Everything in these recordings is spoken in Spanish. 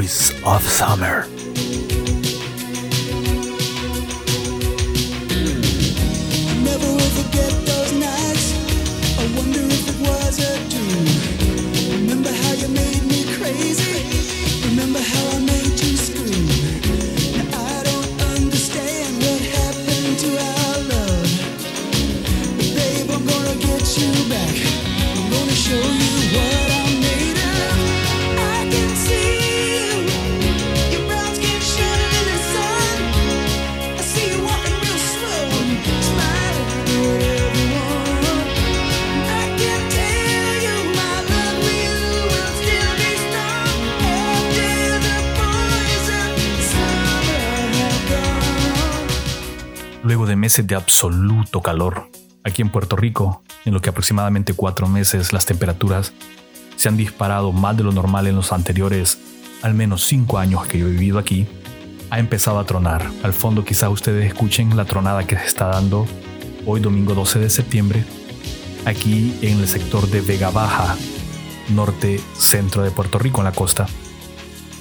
Voice of Summer. Meses de absoluto calor, aquí en Puerto Rico, en lo que aproximadamente cuatro meses las temperaturas se han disparado más de lo normal en los anteriores al menos cinco años que yo he vivido aquí, ha empezado a tronar. Al fondo quizás ustedes escuchen la tronada que se está dando hoy domingo 12 de septiembre, aquí en el sector de Vega Baja, norte centro de Puerto Rico en la costa.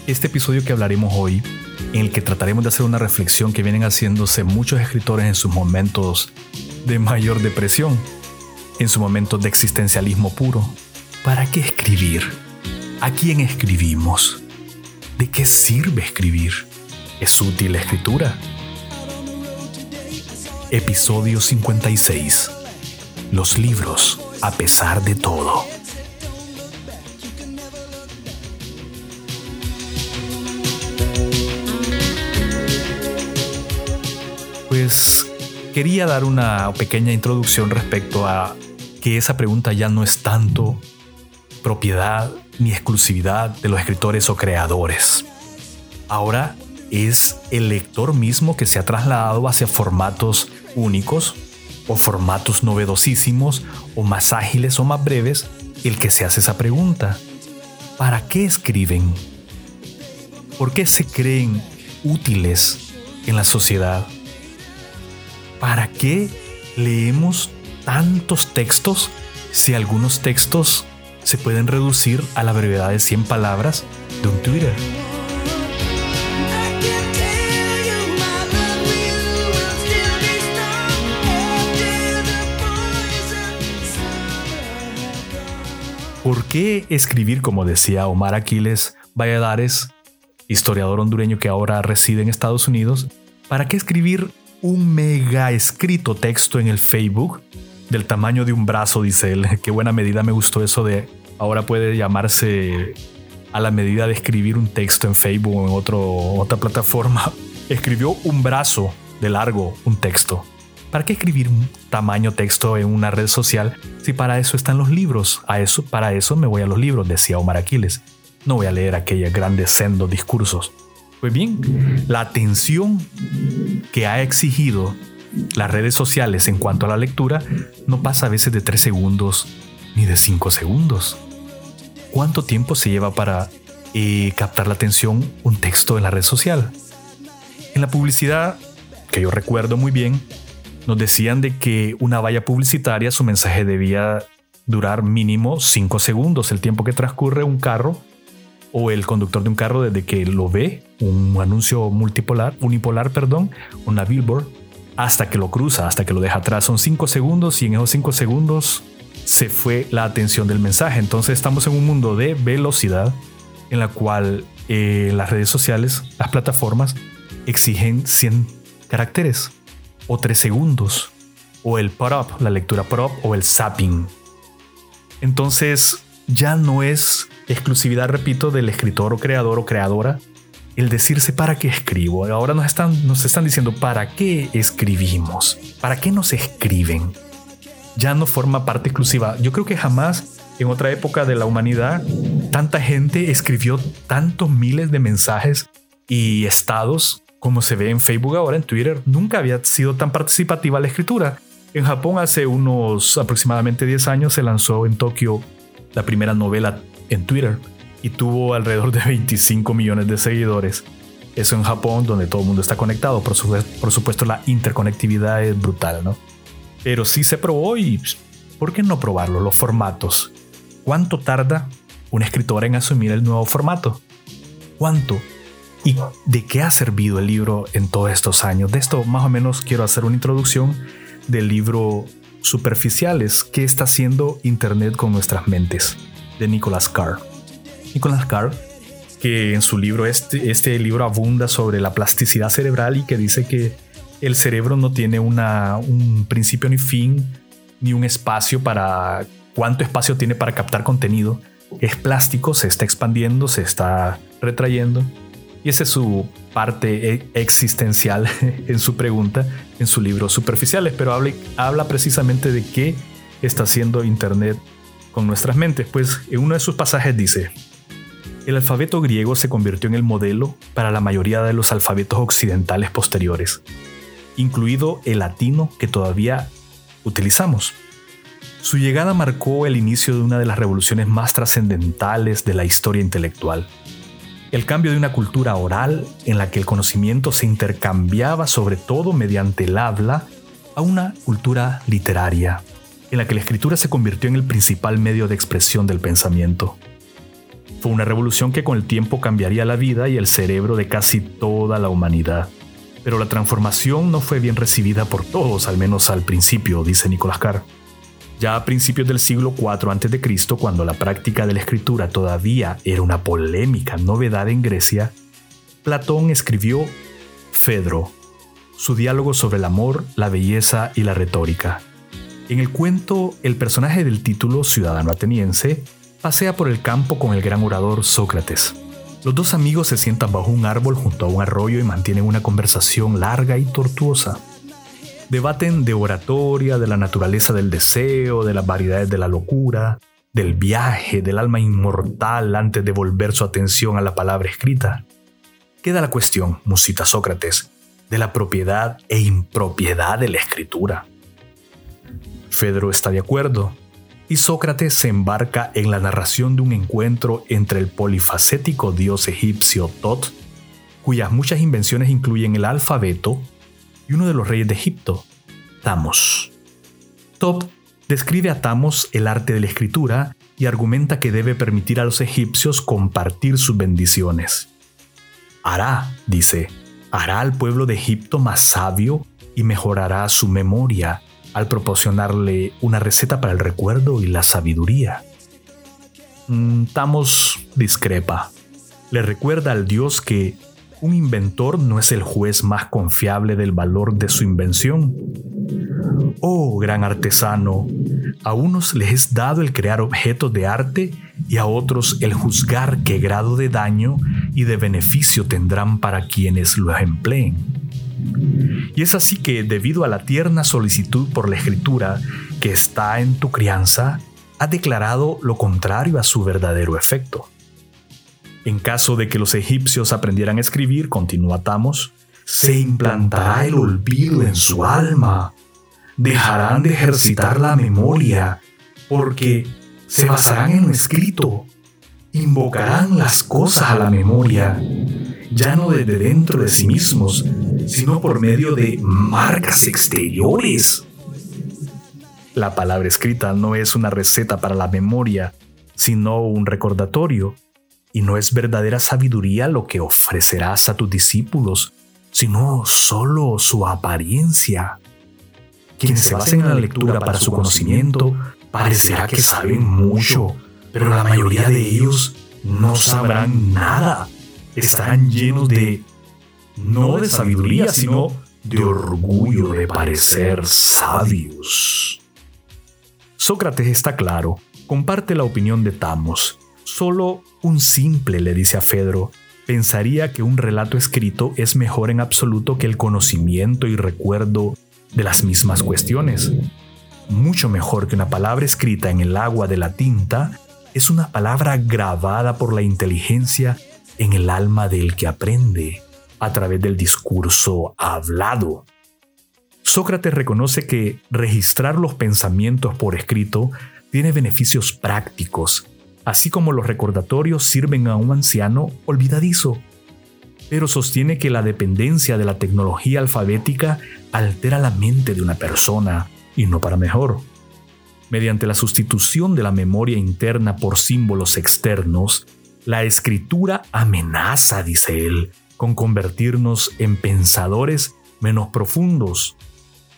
Este episodio que hablaremos hoy, en el que trataremos de hacer una reflexión que vienen haciéndose muchos escritores en sus momentos de mayor depresión, en su momento de existencialismo puro. ¿Para qué escribir? ¿A quién escribimos? ¿De qué sirve escribir? ¿Es útil la escritura? Episodio 56. Los libros, a pesar de todo. Quería dar una pequeña introducción respecto a que esa pregunta ya no es tanto propiedad ni exclusividad de los escritores o creadores. Ahora es el lector mismo que se ha trasladado hacia formatos únicos o formatos novedosísimos o más ágiles o más breves el que se hace esa pregunta. ¿Para qué escriben? ¿Por qué se creen útiles en la sociedad? ¿Para qué leemos tantos textos si algunos textos se pueden reducir a la brevedad de 100 palabras de un Twitter? ¿Por qué escribir, como decía Omar Aquiles Valladares, historiador hondureño que ahora reside en Estados Unidos? ¿Para qué escribir un mega escrito texto en el Facebook del tamaño de un brazo, dice él? Qué buena medida me gustó eso de ahora puede llamarse a la medida de escribir un texto en Facebook o en otra plataforma. Escribió un brazo de largo un texto. ¿Para qué escribir un tamaño texto en una red social si para eso están los libros? A eso, para eso me voy a los libros, decía Omar Aquiles. No voy a leer aquellos grandes sendos discursos. Pues bien, la atención que ha exigido las redes sociales en cuanto a la lectura no pasa a veces de 3 segundos ni de 5 segundos. ¿Cuánto tiempo se lleva para eh, captar la atención un texto en la red social? En la publicidad, que yo recuerdo muy bien, nos decían de que una valla publicitaria, su mensaje debía durar mínimo 5 segundos, el tiempo que transcurre un carro o el conductor de un carro desde que lo ve, un anuncio multipolar, unipolar, perdón, una billboard, hasta que lo cruza, hasta que lo deja atrás. Son 5 segundos y en esos 5 segundos se fue la atención del mensaje. Entonces estamos en un mundo de velocidad en la cual eh, las redes sociales, las plataformas, exigen 100 caracteres o 3 segundos o el up, la lectura up o el zapping. Entonces ya no es exclusividad, repito, del escritor o creador o creadora, el decirse para qué escribo. Ahora nos están, nos están diciendo para qué escribimos, para qué nos escriben. Ya no forma parte exclusiva. Yo creo que jamás en otra época de la humanidad tanta gente escribió tantos miles de mensajes y estados como se ve en Facebook ahora, en Twitter. Nunca había sido tan participativa la escritura. En Japón hace unos aproximadamente 10 años se lanzó en Tokio la primera novela en Twitter y tuvo alrededor de 25 millones de seguidores. Eso en Japón, donde todo el mundo está conectado. Por, por supuesto, la interconectividad es brutal, ¿no? Pero sí se probó y ¿por qué no probarlo? Los formatos. ¿Cuánto tarda un escritor en asumir el nuevo formato? ¿Cuánto? ¿Y de qué ha servido el libro en todos estos años? De esto más o menos quiero hacer una introducción del libro Superficiales, ¿qué está haciendo Internet con nuestras mentes? de Nicholas Carr. Nicholas Carr, que en su libro, este, este libro abunda sobre la plasticidad cerebral y que dice que el cerebro no tiene una, un principio ni fin, ni un espacio para cuánto espacio tiene para captar contenido. Es plástico, se está expandiendo, se está retrayendo. Y esa es su parte e, existencial en su pregunta, en su libro Superficiales, pero habla, habla precisamente de qué está haciendo Internet con nuestras mentes. Pues en uno de sus pasajes dice, el alfabeto griego se convirtió en el modelo para la mayoría de los alfabetos occidentales posteriores, incluido el latino que todavía utilizamos. Su llegada marcó el inicio de una de las revoluciones más trascendentales de la historia intelectual el cambio de una cultura oral en la que el conocimiento se intercambiaba sobre todo mediante el habla a una cultura literaria, en la que la escritura se convirtió en el principal medio de expresión del pensamiento. Fue una revolución que con el tiempo cambiaría la vida y el cerebro de casi toda la humanidad. Pero la transformación no fue bien recibida por todos, al menos al principio, dice Nicolás Carr. Ya a principios del siglo IV a.C., cuando la práctica de la escritura todavía era una polémica novedad en Grecia, Platón escribió Fedro, su diálogo sobre el amor, la belleza y la retórica. En el cuento, el personaje del título, ciudadano ateniense, pasea por el campo con el gran orador Sócrates. Los dos amigos se sientan bajo un árbol junto a un arroyo y mantienen una conversación larga y tortuosa. Debaten de oratoria, de la naturaleza del deseo, de las variedades de la locura, del viaje del alma inmortal antes de volver su atención a la palabra escrita. Queda la cuestión, musita Sócrates, de la propiedad e impropiedad de la escritura. Fedro está de acuerdo, y Sócrates se embarca en la narración de un encuentro entre el polifacético dios egipcio Tot, cuyas muchas invenciones incluyen el alfabeto, y uno de los reyes de Egipto, Tamos. Top describe a Tamos el arte de la escritura y argumenta que debe permitir a los egipcios compartir sus bendiciones. Hará, dice, hará al pueblo de Egipto más sabio y mejorará su memoria al proporcionarle una receta para el recuerdo y la sabiduría. Mm, Tamos discrepa. Le recuerda al dios que un inventor no es el juez más confiable del valor de su invención. Oh, gran artesano, a unos les es dado el crear objetos de arte y a otros el juzgar qué grado de daño y de beneficio tendrán para quienes lo empleen. Y es así que, debido a la tierna solicitud por la escritura que está en tu crianza, ha declarado lo contrario a su verdadero efecto. En caso de que los egipcios aprendieran a escribir, continúa Tamos, se implantará el olvido en su alma. Dejarán de ejercitar la memoria, porque se basarán en lo escrito. Invocarán las cosas a la memoria, ya no desde dentro de sí mismos, sino por medio de marcas exteriores. La palabra escrita no es una receta para la memoria, sino un recordatorio y no es verdadera sabiduría lo que ofrecerás a tus discípulos, sino solo su apariencia. Quienes se basen en la lectura para su conocimiento parecerá que saben mucho, pero la mayoría de ellos no sabrán nada. Estarán llenos de, no de sabiduría, sino de orgullo de parecer sabios. Sócrates está claro, comparte la opinión de Tamos Solo un simple, le dice a Fedro, pensaría que un relato escrito es mejor en absoluto que el conocimiento y recuerdo de las mismas cuestiones. Mucho mejor que una palabra escrita en el agua de la tinta es una palabra grabada por la inteligencia en el alma del que aprende a través del discurso hablado. Sócrates reconoce que registrar los pensamientos por escrito tiene beneficios prácticos, así como los recordatorios sirven a un anciano olvidadizo. Pero sostiene que la dependencia de la tecnología alfabética altera la mente de una persona, y no para mejor. Mediante la sustitución de la memoria interna por símbolos externos, la escritura amenaza, dice él, con convertirnos en pensadores menos profundos,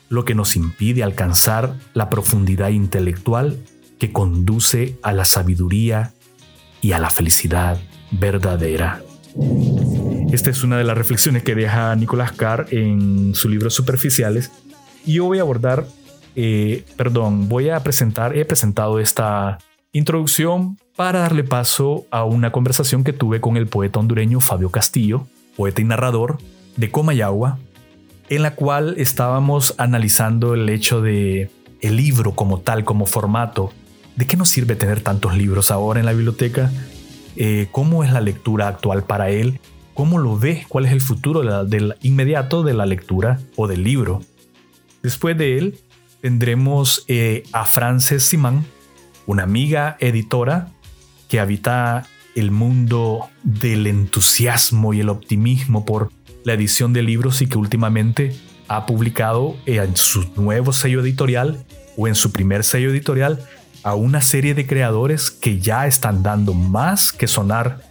lo que nos impide alcanzar la profundidad intelectual que conduce a la sabiduría y a la felicidad verdadera. Esta es una de las reflexiones que deja Nicolás Carr en su libro Superficiales y yo voy a abordar, eh, perdón, voy a presentar, he presentado esta introducción para darle paso a una conversación que tuve con el poeta hondureño Fabio Castillo, poeta y narrador de Comayagua, en la cual estábamos analizando el hecho de el libro como tal, como formato. ¿De qué nos sirve tener tantos libros ahora en la biblioteca? Eh, ¿Cómo es la lectura actual para él? ¿Cómo lo ve? ¿Cuál es el futuro del inmediato de la lectura o del libro? Después de él tendremos eh, a Frances Simán, una amiga editora que habita el mundo del entusiasmo y el optimismo por la edición de libros y que últimamente ha publicado en su nuevo sello editorial o en su primer sello editorial a una serie de creadores que ya están dando más que sonar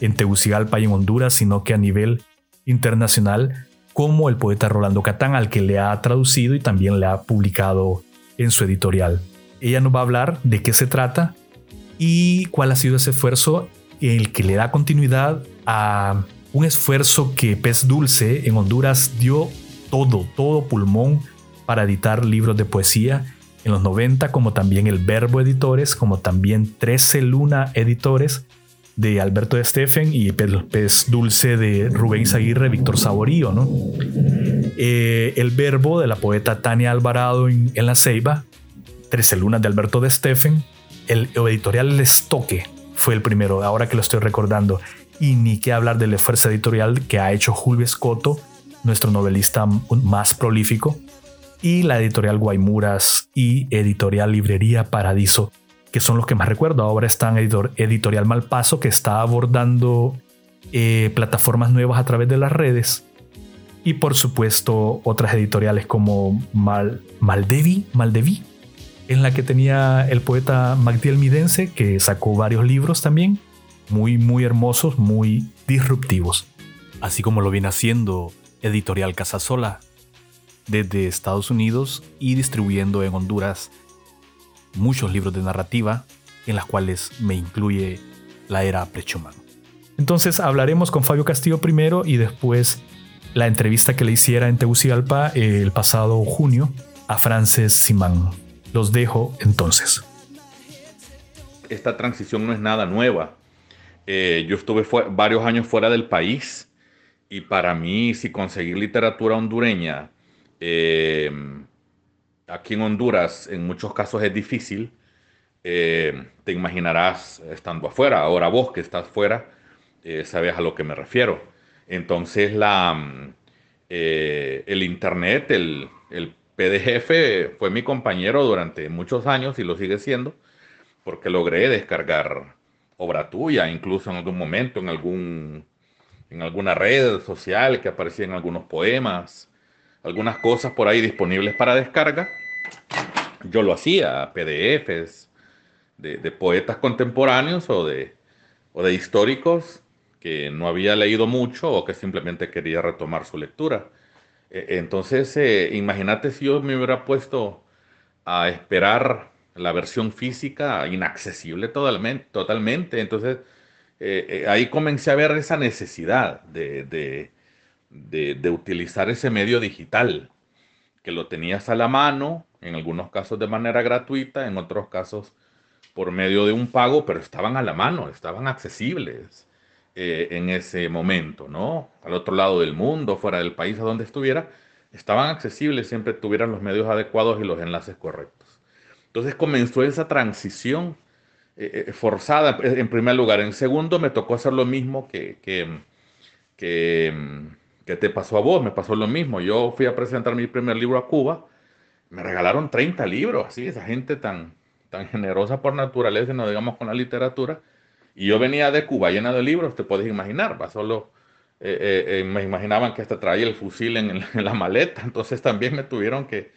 en Tegucigalpa y en Honduras, sino que a nivel internacional, como el poeta Rolando Catán, al que le ha traducido y también le ha publicado en su editorial. Ella nos va a hablar de qué se trata y cuál ha sido ese esfuerzo el que le da continuidad a un esfuerzo que Pez Dulce en Honduras dio todo, todo pulmón para editar libros de poesía en los 90, como también el Verbo Editores, como también 13 Luna Editores de Alberto de Steffen y Pez Dulce de Rubén Izaguirre, Víctor Saborío. ¿no? Eh, el Verbo de la poeta Tania Alvarado en, La Ceiba, 13 Lunas de Alberto de Steffen, el editorial Estoque fue el primero, ahora que lo estoy recordando. Y ni que hablar del esfuerzo editorial que ha hecho Julio Escoto, nuestro novelista más prolífico, y la editorial Guaymuras y editorial Librería Paradiso, que son los que más recuerdo. Ahora están editor, editorial Malpaso, que está abordando eh, plataformas nuevas a través de las redes. Y por supuesto otras editoriales como Mal, Maldevi, Maldevi, en la que tenía el poeta Magdiel Midense, que sacó varios libros también, muy, muy hermosos, muy disruptivos. Así como lo viene haciendo Editorial Casasola desde Estados Unidos y distribuyendo en Honduras muchos libros de narrativa, en las cuales me incluye la era Prechuman. Entonces hablaremos con Fabio Castillo primero y después la entrevista que le hiciera en Tegucigalpa el pasado junio a Frances Simán. Los dejo entonces. Esta transición no es nada nueva. Eh, yo estuve varios años fuera del país y para mí si conseguir literatura hondureña eh, aquí en Honduras en muchos casos es difícil. Eh, te imaginarás estando afuera. Ahora vos que estás fuera, sabes a lo que me refiero. Entonces la, el internet, el PDGF fue mi compañero durante muchos años y lo sigue siendo, porque logré descargar obra tuya, incluso en algún momento, en, algún, en alguna red social que aparecían algunos poemas, algunas cosas por ahí disponibles para descarga. Yo lo hacía, PDFs de, de poetas contemporáneos o de, o de históricos que no había leído mucho o que simplemente quería retomar su lectura. E, entonces, eh, imagínate si yo me hubiera puesto a esperar la versión física inaccesible totalmente. totalmente. Entonces, eh, eh, ahí comencé a ver esa necesidad de, de, de, utilizar ese medio digital, que lo tenías a la mano, en algunos casos de manera gratuita, en otros casos por medio de un pago, pero estaban a la mano, estaban accesibles eh, en ese momento, ¿no? Al otro lado del mundo, fuera del país, a donde estuviera, estaban accesibles, siempre tuvieran los medios adecuados y los enlaces correctos. Entonces comenzó esa transición eh, eh, forzada en primer lugar. En segundo, me tocó hacer lo mismo que, que, que, que te pasó a vos, me pasó lo mismo. Yo fui a presentar mi primer libro a Cuba, me regalaron 30 libros, así, esa gente tan, tan generosa por naturaleza, no digamos con la literatura. Y yo venía de Cuba llena de libros, te puedes imaginar, va solo eh, eh, eh, me imaginaban que hasta traía el fusil en, la maleta, entonces también me tuvieron que,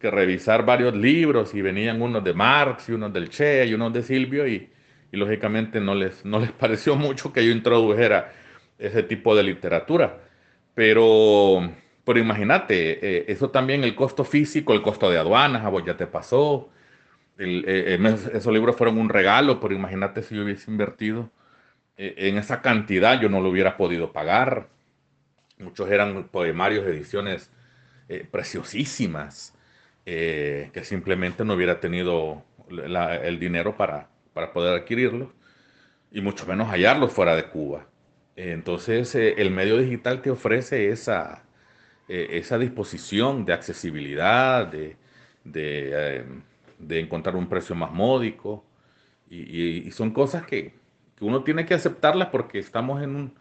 revisar varios libros y venían unos de Marx y unos del Che y unos de Silvio y, y lógicamente no les, no les pareció mucho que yo introdujera ese tipo de literatura. Pero, pero imagínate, eh, eso también el costo físico, el costo de aduanas, a vos ya te pasó. El, eh, esos libros fueron un regalo, pero imagínate si yo hubiese invertido eh, en esa cantidad, yo no lo hubiera podido pagar. Muchos eran poemarios, ediciones eh, preciosísimas, eh, que simplemente no hubiera tenido la, el dinero para, para poder adquirirlos, y mucho menos hallarlos fuera de Cuba. Entonces, el medio digital te ofrece esa, esa disposición de accesibilidad, de, de, de, encontrar un precio más módico, y, y, y son cosas que, que uno tiene que aceptarlas porque estamos en un,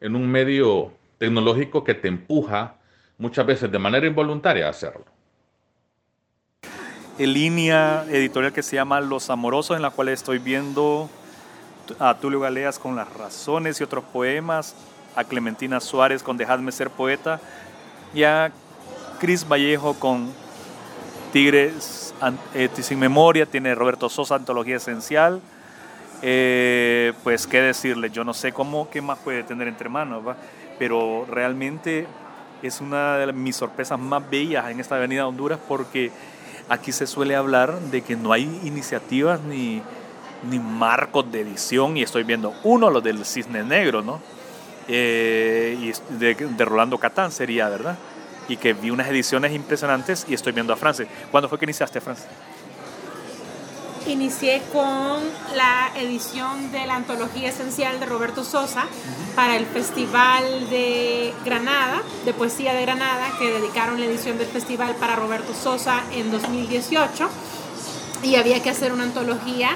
en un medio tecnológico que te empuja muchas veces de manera involuntaria a hacerlo. En línea editorial que se llama Los Amorosos, en la cual estoy viendo a Tulio Galeas con Las Razones y otros poemas, a Clementina Suárez con Dejadme ser poeta y a Cris Vallejo con Tigres eh, sin memoria, tiene Roberto Sosa, Antología Esencial, eh, pues qué decirle, yo no sé cómo, qué más puede tener entre manos, ¿va? pero realmente es una de mis sorpresas más bellas en esta avenida Honduras porque aquí se suele hablar de que no hay iniciativas ni, ni marcos de edición y estoy viendo uno, los del Cisne Negro, ¿no? Eh, y de, de, Rolando Catán sería, ¿verdad? Y que vi unas ediciones impresionantes y estoy viendo a Francis. ¿Cuándo fue que iniciaste, Francis? inicié con la edición de la antología esencial de Roberto Sosa para el Festival de Granada, de Poesía de Granada, que dedicaron la edición del festival para Roberto Sosa en 2018. Y había que hacer una antología.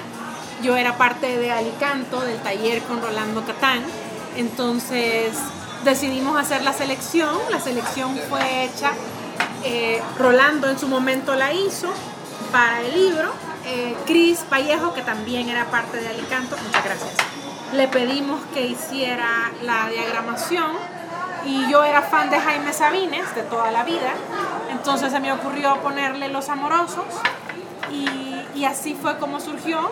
Yo era parte de Alicanto, del taller con Rolando Catán. Entonces decidimos hacer la selección. La selección fue hecha. Eh, Rolando en su momento la hizo para el libro eh, Cris Vallejo, que también era parte de Alicanto, muchas gracias. Le pedimos que hiciera la diagramación y yo era fan de Jaime Sabines de toda la vida, entonces se me ocurrió ponerle Los Amorosos y, así fue como surgió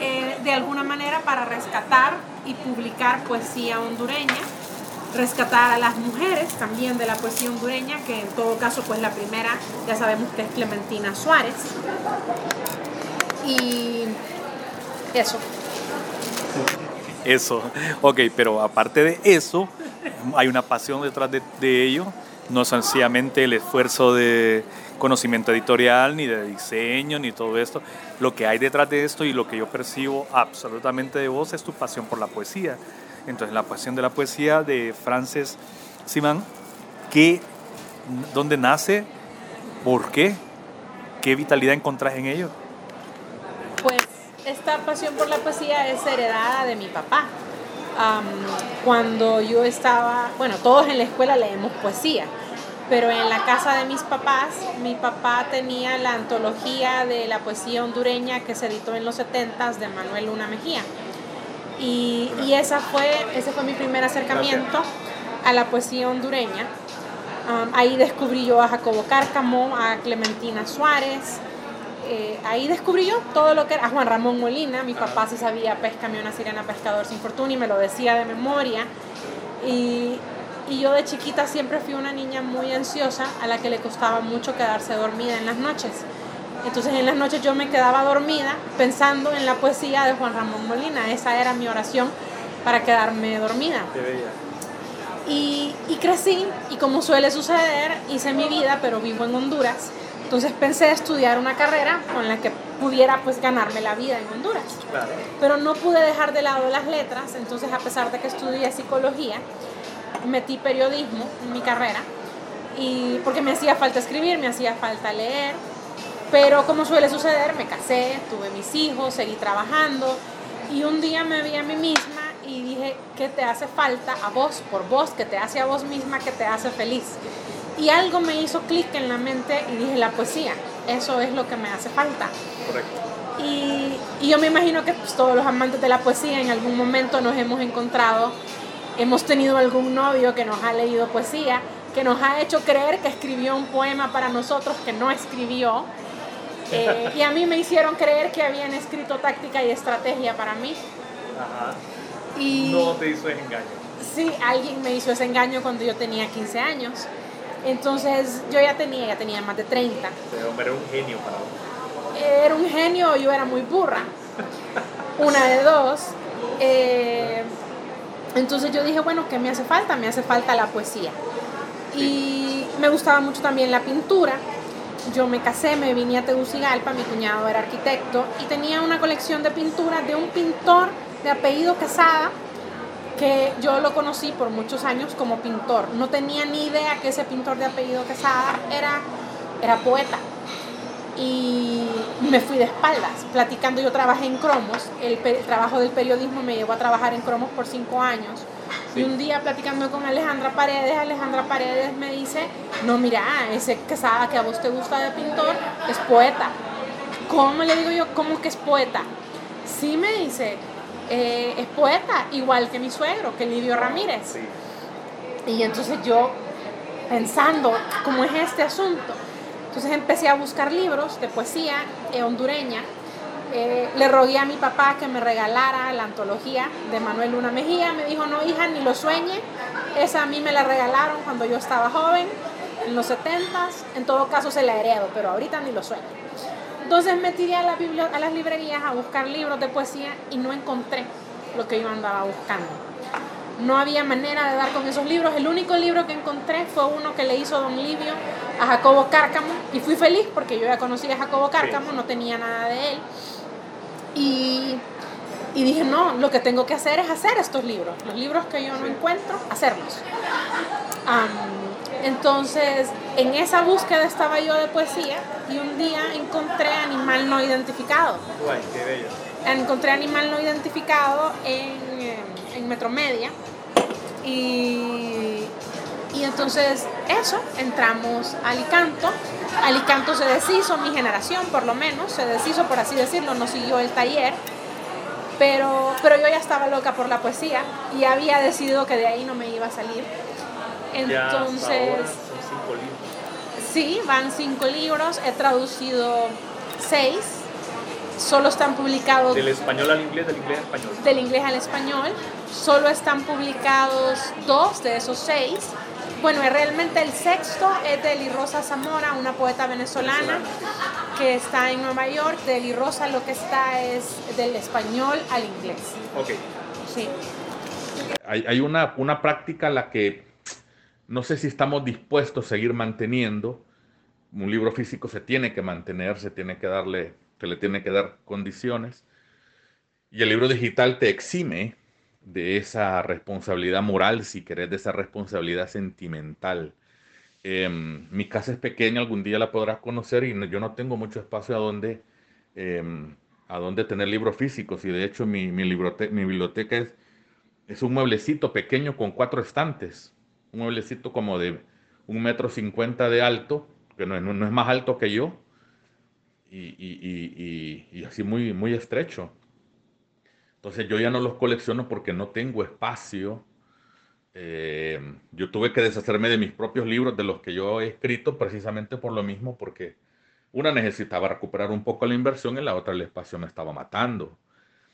eh, de alguna manera para rescatar y publicar poesía hondureña rescatar a las mujeres también de la poesía hondureña, que en todo caso pues la primera ya sabemos que es Clementina Suárez. Y eso. Eso, ok, pero aparte de eso, hay una pasión detrás de, de ello, no sencillamente el esfuerzo de conocimiento editorial, ni de diseño, ni todo esto. Lo que hay detrás de esto y lo que yo percibo absolutamente de vos es tu pasión por la poesía. Entonces, la pasión de la poesía de Frances Simán, que, ¿dónde nace? ¿Por qué? ¿Qué vitalidad encontrás en ello? Pues esta pasión por la poesía es heredada de mi papá. Cuando yo estaba, bueno, todos en la escuela leemos poesía, pero en la casa de mis papás, mi papá tenía la antología de la poesía hondureña que se editó en los 70 de Manuel Luna Mejía. Y, y, esa fue, ese fue mi primer acercamiento a la poesía hondureña. Um, ahí descubrí yo a Jacobo Cárcamo, a Clementina Suárez, eh, ahí descubrí yo todo lo que era a Juan Ramón Molina, mi papá sí sabía Péscame una sirena pescador sin fortuna y me lo decía de memoria. Y, y, yo de chiquita siempre fui una niña muy ansiosa a la que le costaba mucho quedarse dormida en las noches. Entonces en las noches yo me quedaba dormida pensando en la poesía de Juan Ramón Molina. Esa era mi oración para quedarme dormida. Y, y crecí y como suele suceder, hice mi vida, pero vivo en Honduras. Entonces pensé estudiar una carrera con la que pudiera pues ganarme la vida en Honduras. Claro. Pero no pude dejar de lado las letras, entonces a pesar de que estudié psicología, metí periodismo en mi carrera y porque me hacía falta escribir, me hacía falta leer, pero como suele suceder, me casé, tuve mis hijos, seguí trabajando y un día me vi a mí misma y dije, ¿qué te hace falta a vos, por vos, que te hace a vos misma, que te hace feliz? Y algo me hizo clic en la mente y dije, la poesía, eso es lo que me hace falta. Correcto. Y, y yo me imagino que pues, todos los amantes de la poesía en algún momento nos hemos encontrado, hemos tenido algún novio que nos ha leído poesía, que nos ha hecho creer que escribió un poema para nosotros que no escribió. Eh, y a mí me hicieron creer que habían escrito táctica y estrategia para mí. Ajá. Y No te hizo ese engaño. sí, alguien me hizo ese engaño cuando yo tenía 15 años. Entonces yo ya tenía, ya tenía más de 30. Ese hombre era un genio para vos. era un genio, yo era muy burra. Una de dos. Eh, entonces yo dije, bueno, ¿qué me hace falta? Me hace falta la poesía. Y me gustaba mucho también la pintura. Yo me casé, me vine a Tegucigalpa, mi cuñado era arquitecto y tenía una colección de pinturas de un pintor de apellido Quesada que yo lo conocí por muchos años como pintor. No tenía ni idea que ese pintor de apellido Quesada era, era poeta y me fui de espaldas platicando. Yo trabajé en cromos, el, el trabajo del periodismo me llevó a trabajar en cromos por cinco años. Y un día platicando con Alejandra Paredes, Alejandra Paredes me dice, no, mira, ese Quesada que a vos te gusta de pintor es poeta. ¿Cómo le digo yo? ¿Cómo que es poeta? Sí me dice, "eh, es poeta, igual que mi suegro, que Livio Ramírez. Sí. Y entonces yo, pensando cómo es este asunto, entonces empecé a buscar libros de poesía eh, hondureña. Eh, le rogué a mi papá que me regalara la antología de Manuel Luna Mejía. Me dijo, no, hija, ni lo sueñe. Esa a mí me la regalaron cuando yo estaba joven, en los 70s. En todo caso se la heredo, pero ahorita ni lo sueño. Entonces me tiré a, la a las librerías a buscar libros de poesía y no encontré lo que yo andaba buscando. No había manera de dar con esos libros. El único libro que encontré fue uno que le hizo Don Livio a Jacobo Cárcamo y fui feliz porque yo ya conocía a Jacobo Cárcamo, no tenía nada de él. Y, y dije, no, lo que tengo que hacer es hacer estos libros. Los libros que yo no encuentro, hacerlos. Entonces, en esa búsqueda estaba yo de poesía y un día encontré Animal No Identificado. Guay, qué bello. Encontré Animal No Identificado en, eh, en Metromedia y, y entonces eso, entramos a Alicanto. Alicanto se deshizo, mi generación por lo menos, se deshizo por así decirlo, no siguió el taller. Pero, pero yo ya estaba loca por la poesía y había decidido que de ahí no me iba a salir. Ya hasta ahora Entonces, son cinco libros. Sí, van cinco libros, he traducido seis, solo están publicados Del español al inglés, del inglés al español. del inglés al español, solo están publicados dos de esos seis. Bueno, realmente el sexto es de Eli Rosa Zamora, una poeta venezolana que está en Nueva York. De Eli Rosa lo que está es del español al inglés. Ok. Sí. Hay, hay una, una práctica a la que no sé si estamos dispuestos a seguir manteniendo. Un libro físico se tiene que mantener, se tiene que darle, se le tiene que dar condiciones. Y el libro digital te exime de esa responsabilidad moral, si querés, de esa responsabilidad sentimental. Em, mi casa es pequeña, algún día la podrás conocer y no- yo no tengo mucho espacio a donde, em, a donde tener libros físicos. Y de hecho mi, mi, biblioteca es, es un mueblecito pequeño con cuatro estantes. Un mueblecito como de un metro cincuenta de alto, que no, es- no es más alto que yo, y- y- y- y así muy, muy estrecho. Entonces yo ya no los colecciono porque no tengo espacio. Eh, yo tuve que deshacerme de mis propios libros, de los que yo he escrito, precisamente por lo mismo, porque una necesitaba recuperar un poco la inversión y la otra el espacio me estaba matando.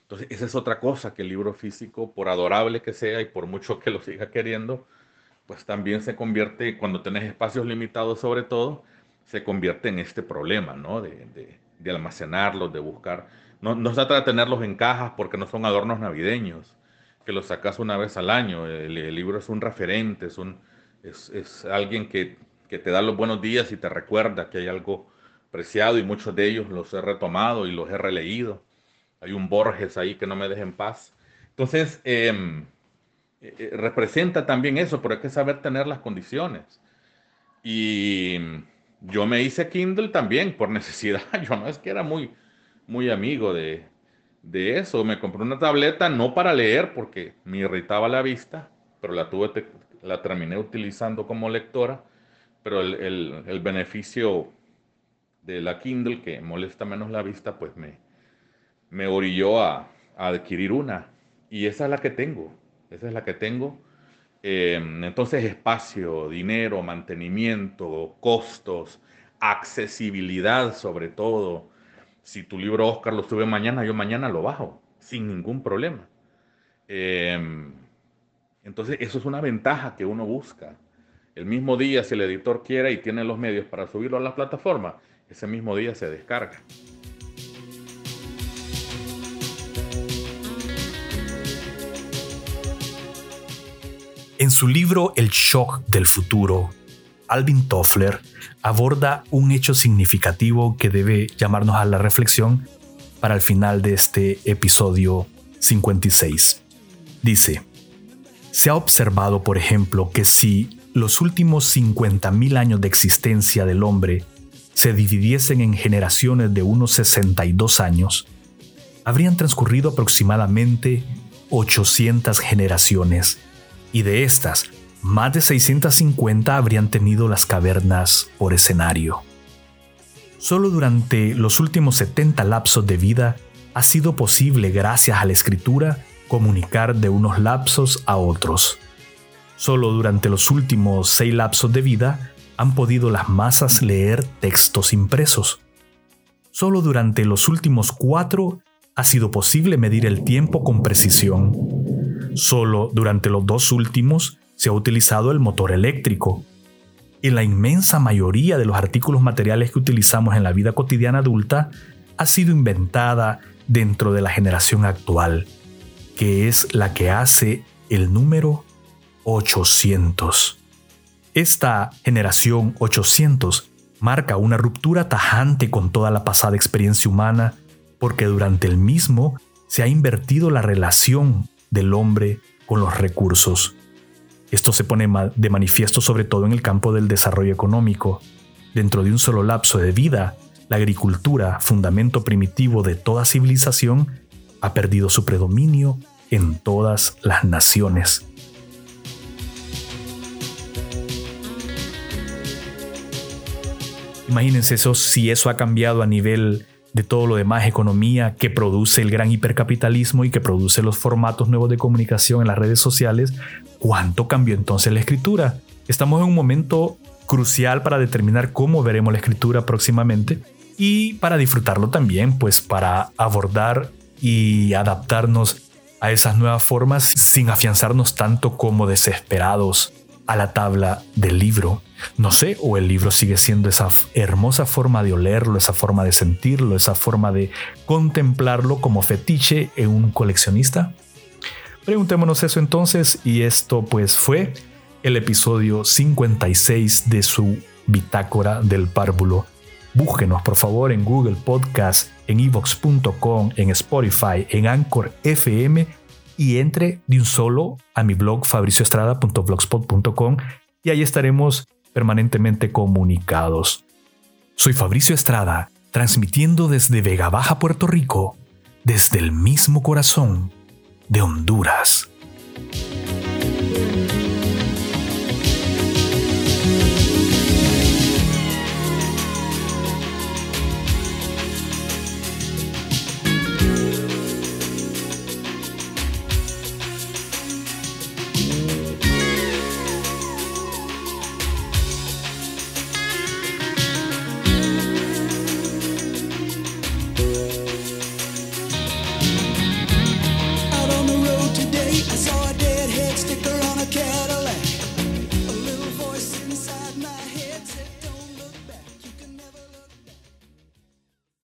Entonces esa es otra cosa, que el libro físico, por adorable que sea y por mucho que lo siga queriendo, pues también se convierte, cuando tenés espacios limitados sobre todo, se convierte en este problema, ¿no? De, de- de almacenarlos, de buscar. No, no se trata de tenerlos en cajas porque no son adornos navideños, que los sacas una vez al año. El, libro es un referente, es, un, es, es alguien que, que te da los buenos días y te recuerda que hay algo apreciado y muchos de ellos los he retomado y los he releído. Hay un Borges ahí que no me deja en paz. Entonces, em, eh, eh, representa también eso, pero hay que saber tener las condiciones. Y yo me hice Kindle también por necesidad. Yo no es que era muy, muy amigo de, de eso. Me compré una tableta no para leer porque me irritaba la vista, pero la tuve, la terminé utilizando como lectora. Pero el, el- beneficio de la Kindle, que molesta menos la vista, pues me, me orilló a, a adquirir una. Y esa es la que tengo. Esa es la que tengo. Eh, entonces, espacio, dinero, mantenimiento, costos, accesibilidad sobre todo. Si tu libro Oscar lo sube mañana, yo mañana lo bajo, sin ningún problema. Eh, entonces, eso es una ventaja que uno busca. El mismo día, si el editor quiere y tiene los medios para subirlo a la plataforma, ese mismo día se descarga. En su libro El shock del futuro, Alvin Toffler aborda un hecho significativo que debe llamarnos a la reflexión para el final de este episodio 56. Dice, se ha observado, por ejemplo, que si los últimos 50.000 años de existencia del hombre se dividiesen en generaciones de unos 62 años, habrían transcurrido aproximadamente 800 generaciones, y de estas, más de 650 habrían tenido las cavernas por escenario. Solo durante los últimos 70 lapsos de vida ha sido posible, gracias a la escritura, comunicar de unos lapsos a otros. Solo durante los últimos seis lapsos de vida han podido las masas leer textos impresos. Solo durante los últimos cuatro ha sido posible medir el tiempo con precisión. Solo durante los dos últimos se ha utilizado el motor eléctrico. En la inmensa mayoría de los artículos materiales que utilizamos en la vida cotidiana adulta ha sido inventada dentro de la generación actual, que es la que hace el número 800. Esta generación 800 marca una ruptura tajante con toda la pasada experiencia humana porque durante el mismo se ha invertido la relación del hombre con los recursos. Esto se pone de manifiesto sobre todo en el campo del desarrollo económico. Dentro de un solo lapso de vida, la agricultura, fundamento primitivo de toda civilización, ha perdido su predominio en todas las naciones. Imagínense eso, si eso ha cambiado a nivel de todo lo demás, economía que produce el gran hipercapitalismo y que produce los formatos nuevos de comunicación en las redes sociales, ¿cuánto cambió entonces la escritura? Estamos en un momento crucial para determinar cómo veremos la escritura próximamente y para disfrutarlo también, pues para abordar y adaptarnos a esas nuevas formas sin afianzarnos tanto como desesperados a la tabla del libro. No sé, o el libro sigue siendo esa hermosa forma de olerlo, esa forma de sentirlo, esa forma de contemplarlo como fetiche en un coleccionista. Preguntémonos eso entonces y esto pues fue el episodio 56 de su bitácora del párvulo. Búsquenos por favor en Google Podcast, en evox.com, en Spotify, en Anchor FM y entre de un solo a mi blog fabricioestrada.blogspot.com y ahí estaremos permanentemente comunicados. Soy Fabricio Estrada, transmitiendo desde Vega Baja, Puerto Rico, desde el mismo corazón de Honduras.